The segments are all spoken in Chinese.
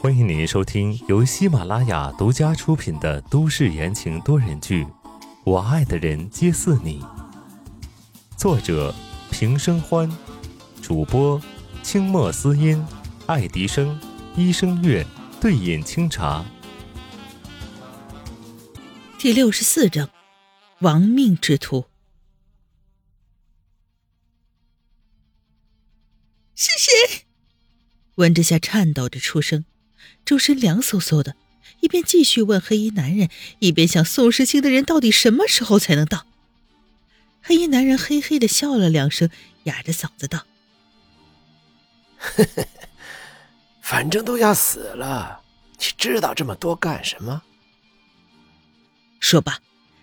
欢迎您收听由喜马拉雅独家出品的都市言情多人剧《我爱的人皆似你》，作者平生欢，主播清墨思音、爱迪生、一生月、对饮清茶。第六十四章，亡命之徒。是谁？温之夏颤抖着出声，周身凉飕飕的，一边继续问黑衣男人，一边想宋时清的人到底什么时候才能到？黑衣男人嘿嘿的笑了两声，哑着嗓子道：“呵呵，反正都要死了，你知道这么多干什么？”说罢，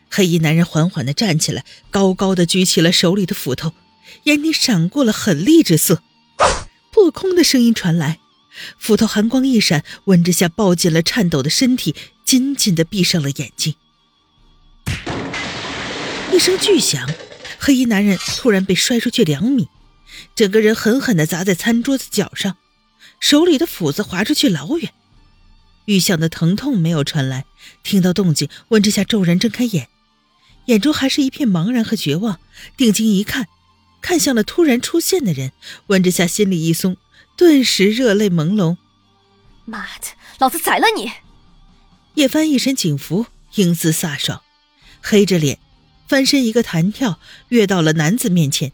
黑衣男人缓缓的站起来，高高的举起了手里的斧头，眼里闪过了狠厉之色。破空的声音传来，斧头寒光一闪，温之夏抱紧了颤抖的身体，紧紧的闭上了眼睛。一声巨响，黑衣男人突然被摔出去两米，整个人狠狠的砸在餐桌子角上，手里的斧子划出去老远。预想的疼痛没有传来，听到动静，温之夏骤然睁开眼，眼中还是一片茫然和绝望，定睛一看。看向了突然出现的人，温之夏心里一松，顿时热泪朦胧。妈的，老子宰了你！叶帆一身警服，英姿飒爽，黑着脸，翻身一个弹跳，跃到了男子面前，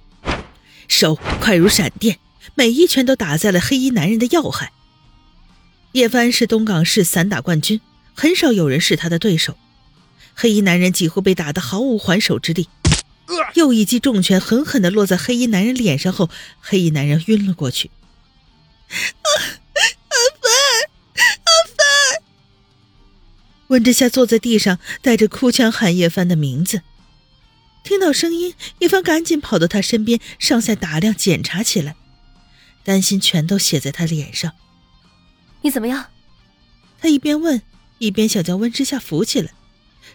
手快如闪电，每一拳都打在了黑衣男人的要害。叶帆是东港市散打冠军，很少有人是他的对手，黑衣男人几乎被打得毫无还手之力。又一记重拳狠狠地落在黑衣男人脸上后，黑衣男人晕了过去。阿阿凡，阿凡！温之夏坐在地上，带着哭腔喊叶帆的名字。听到声音，叶帆赶紧跑到他身边，上下打量检查起来，担心全都写在他脸上。你怎么样？他一边问，一边想将温之夏扶起来，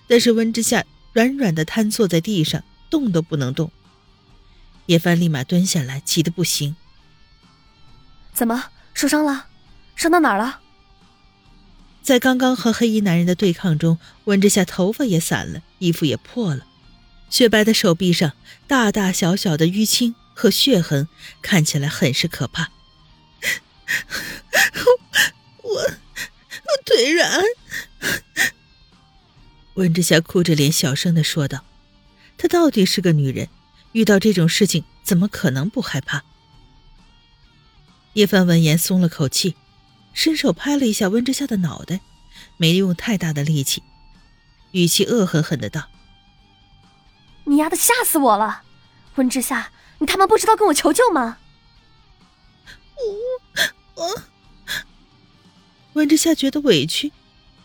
但是温之夏软软的瘫坐在地上。动都不能动，叶帆立马蹲下来，急得不行。怎么受伤了？伤到哪儿了？在刚刚和黑衣男人的对抗中，温之夏头发也散了，衣服也破了，雪白的手臂上大大小小的淤青和血痕，看起来很是可怕。我我腿软。温之夏哭着脸，小声的说道。她到底是个女人，遇到这种事情怎么可能不害怕？叶帆闻言松了口气，伸手拍了一下温之夏的脑袋，没用太大的力气，语气恶狠狠的道：“你丫的吓死我了！温之夏，你他妈不知道跟我求救吗？”我我，温之夏觉得委屈，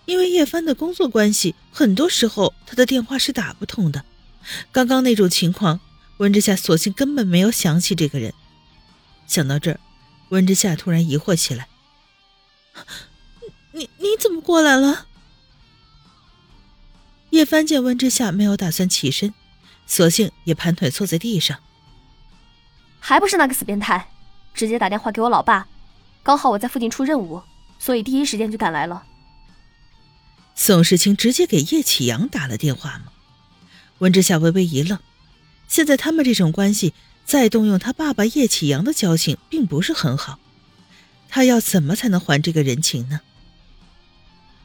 因为叶帆的工作关系，很多时候他的电话是打不通的。刚刚那种情况，温之夏索性根本没有想起这个人。想到这儿，温之夏突然疑惑起来：“你你怎么过来了？”叶帆见温之夏没有打算起身，索性也盘腿坐在地上。还不是那个死变态，直接打电话给我老爸，刚好我在附近出任务，所以第一时间就赶来了。宋时清直接给叶启阳打了电话吗？温之夏微微一愣，现在他们这种关系，再动用他爸爸叶启阳的交情，并不是很好。他要怎么才能还这个人情呢？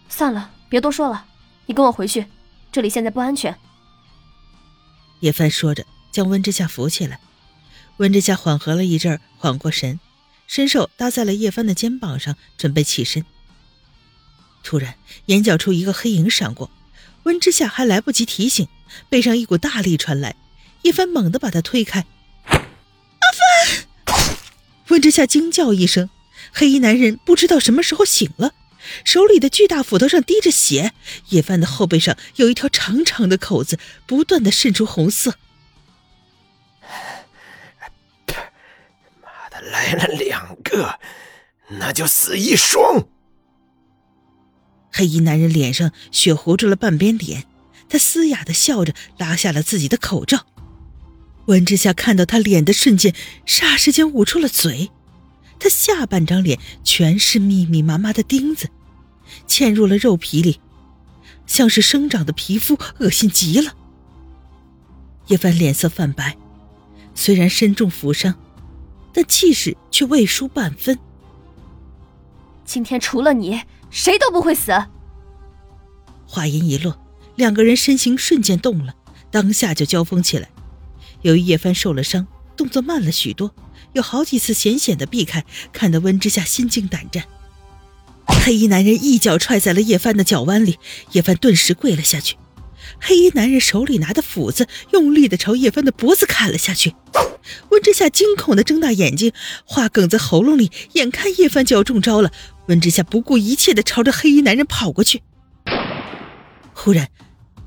算了，别多说了，你跟我回去，这里现在不安全。叶帆说着，将温之夏扶起来。温之夏缓和了一阵，缓过神，伸手搭在了叶帆的肩膀上，准备起身。突然，眼角处一个黑影闪过。温之夏还来不及提醒，背上一股大力传来，叶帆猛地把他推开。阿帆！温之夏惊叫一声，黑衣男人不知道什么时候醒了，手里的巨大斧头上滴着血，叶帆的后背上有一条长长的口子，不断的渗出红色。妈的，来了两个，那就死一双。黑衣男人脸上血糊住了半边脸，他嘶哑的笑着，拉下了自己的口罩。温之夏看到他脸的瞬间，霎时间捂住了嘴。他下半张脸全是密密麻麻的钉子，嵌入了肉皮里，像是生长的皮肤，恶心极了。叶凡脸色泛白，虽然身中负伤，但气势却未输半分。今天除了你，谁都不会死。话音一落，两个人身形瞬间动了，当下就交锋起来。由于叶帆受了伤，动作慢了许多，有好几次险险的避开，看得温之夏心惊胆战。黑衣男人一脚踹在了叶帆的脚弯里，叶帆顿时跪了下去。黑衣男人手里拿的斧子，用力的朝叶帆的脖子砍了下去。温之夏惊恐的睁大眼睛，话哽在喉咙里，眼看叶帆就要中招了，温之夏不顾一切的朝着黑衣男人跑过去。忽然，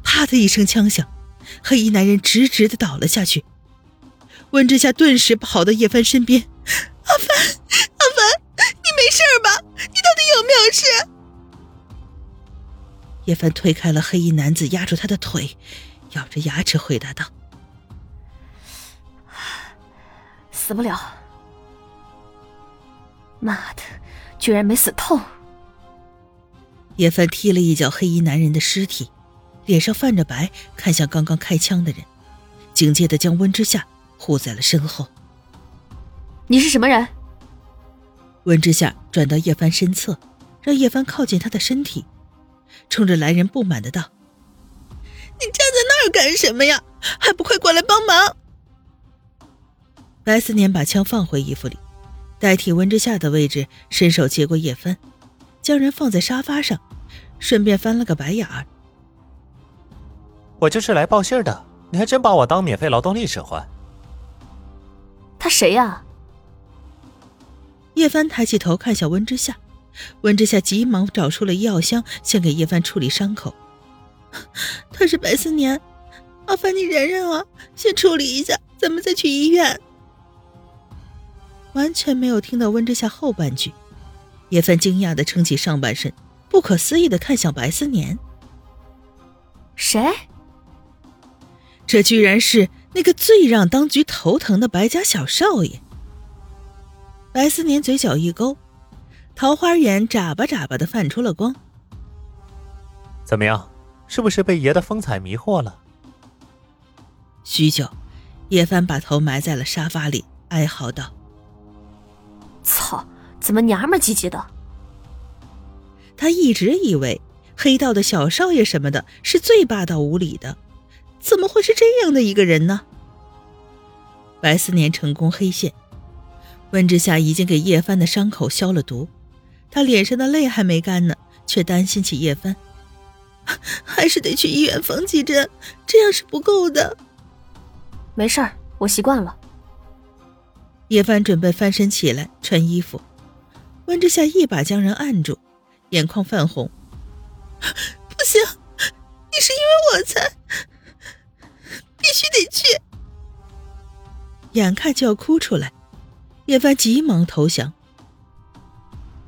啪的一声枪响，黑衣男人直直的倒了下去。温之夏顿时跑到叶帆身边：“阿帆，阿帆，你没事吧？你到底有没有事？”叶帆推开了黑衣男子压住他的腿，咬着牙齿回答道：“死不了。妈的，居然没死透！”叶帆踢了一脚黑衣男人的尸体，脸上泛着白，看向刚刚开枪的人，警戒的将温之夏护在了身后。“你是什么人？”温之夏转到叶帆身侧，让叶帆靠近他的身体。冲着来人不满的道：“你站在那儿干什么呀？还不快过来帮忙！”白思年把枪放回衣服里，代替温之夏的位置，伸手接过叶帆，将人放在沙发上，顺便翻了个白眼儿：“我就是来报信的，你还真把我当免费劳动力使唤？”他谁呀？叶帆抬起头看向温之夏。温之夏急忙找出了医药箱，先给叶帆处理伤口。他是白思年，麻烦你忍忍啊，先处理一下，咱们再去医院。完全没有听到温之夏后半句，叶帆惊讶的撑起上半身，不可思议的看向白思年。谁？这居然是那个最让当局头疼的白家小少爷。白思年嘴角一勾。桃花眼眨巴眨巴的泛出了光。怎么样，是不是被爷的风采迷惑了？许久，叶帆把头埋在了沙发里，哀嚎道：“操，怎么娘们唧唧的？”他一直以为黑道的小少爷什么的是最霸道无理的，怎么会是这样的一个人呢？白思年成功黑线，温之夏已经给叶帆的伤口消了毒。他脸上的泪还没干呢，却担心起叶帆，还是得去医院缝几针，这样是不够的。没事儿，我习惯了。叶帆准备翻身起来穿衣服，温之夏一把将人按住，眼眶泛红。不行，你是因为我才，必须得去。眼看就要哭出来，叶帆急忙投降。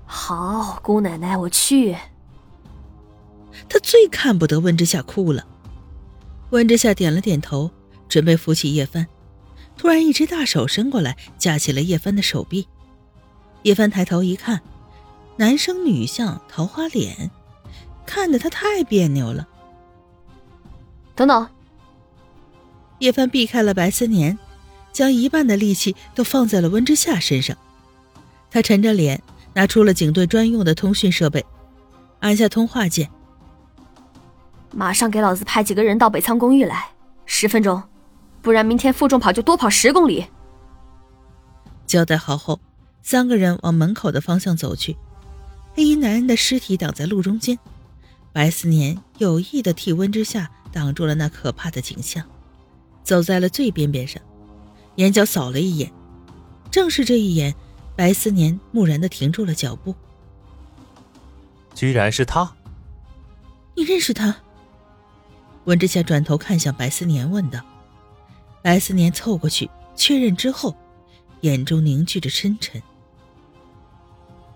好，姑奶奶，我去。他最看不得温之夏哭了。温之夏点了点头，准备扶起叶帆，突然一只大手伸过来，架起了叶帆的手臂。叶帆抬头一看，男生女相，桃花脸，看得他太别扭了。等等，叶帆避开了白思年，将一半的力气都放在了温之夏身上。他沉着脸。拿出了警队专用的通讯设备，按下通话键。马上给老子派几个人到北仓公寓来，十分钟，不然明天负重跑就多跑十公里。交代好后，三个人往门口的方向走去。黑衣男人的尸体挡在路中间，白思年有意的替温之夏挡住了那可怕的景象，走在了最边边上，眼角扫了一眼，正是这一眼。白思年木然的停住了脚步。居然是他！你认识他？温之夏转头看向白思年，问道。白思年凑过去确认之后，眼中凝聚着深沉。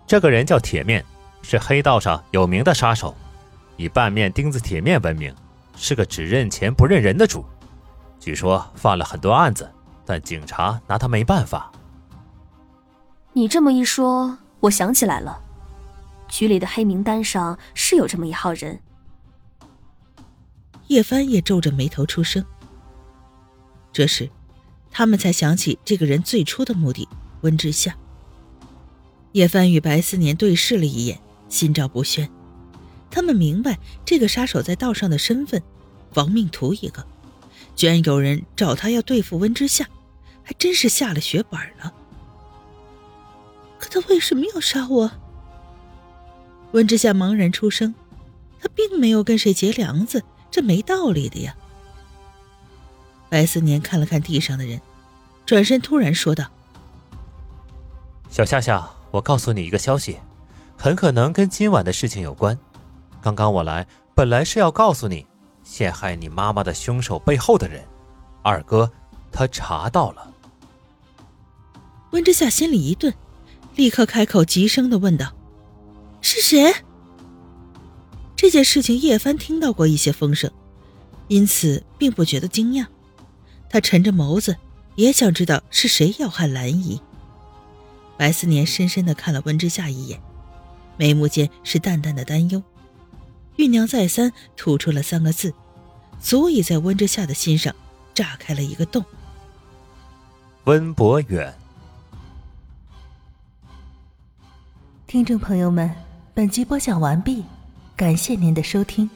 这个人叫铁面，是黑道上有名的杀手，以半面钉子铁面闻名，是个只认钱不认人的主。据说犯了很多案子，但警察拿他没办法。你这么一说，我想起来了，局里的黑名单上是有这么一号人。叶帆也皱着眉头出声。这时，他们才想起这个人最初的目的——温之夏。叶帆与白思年对视了一眼，心照不宣。他们明白这个杀手在道上的身份，亡命徒一个，居然有人找他要对付温之夏，还真是下了血本了。可他为什么要杀我？温之夏茫然出声：“他并没有跟谁结梁子，这没道理的呀。”白思年看了看地上的人，转身突然说道：“小夏夏，我告诉你一个消息，很可能跟今晚的事情有关。刚刚我来，本来是要告诉你，陷害你妈妈的凶手背后的人，二哥他查到了。”温之夏心里一顿。立刻开口，急声的问道：“是谁？”这件事情叶帆听到过一些风声，因此并不觉得惊讶。他沉着眸子，也想知道是谁要害兰姨。白思年深深的看了温之夏一眼，眉目间是淡淡的担忧，酝酿再三，吐出了三个字，足以在温之夏的心上炸开了一个洞。温博远。听众朋友们，本集播讲完毕，感谢您的收听。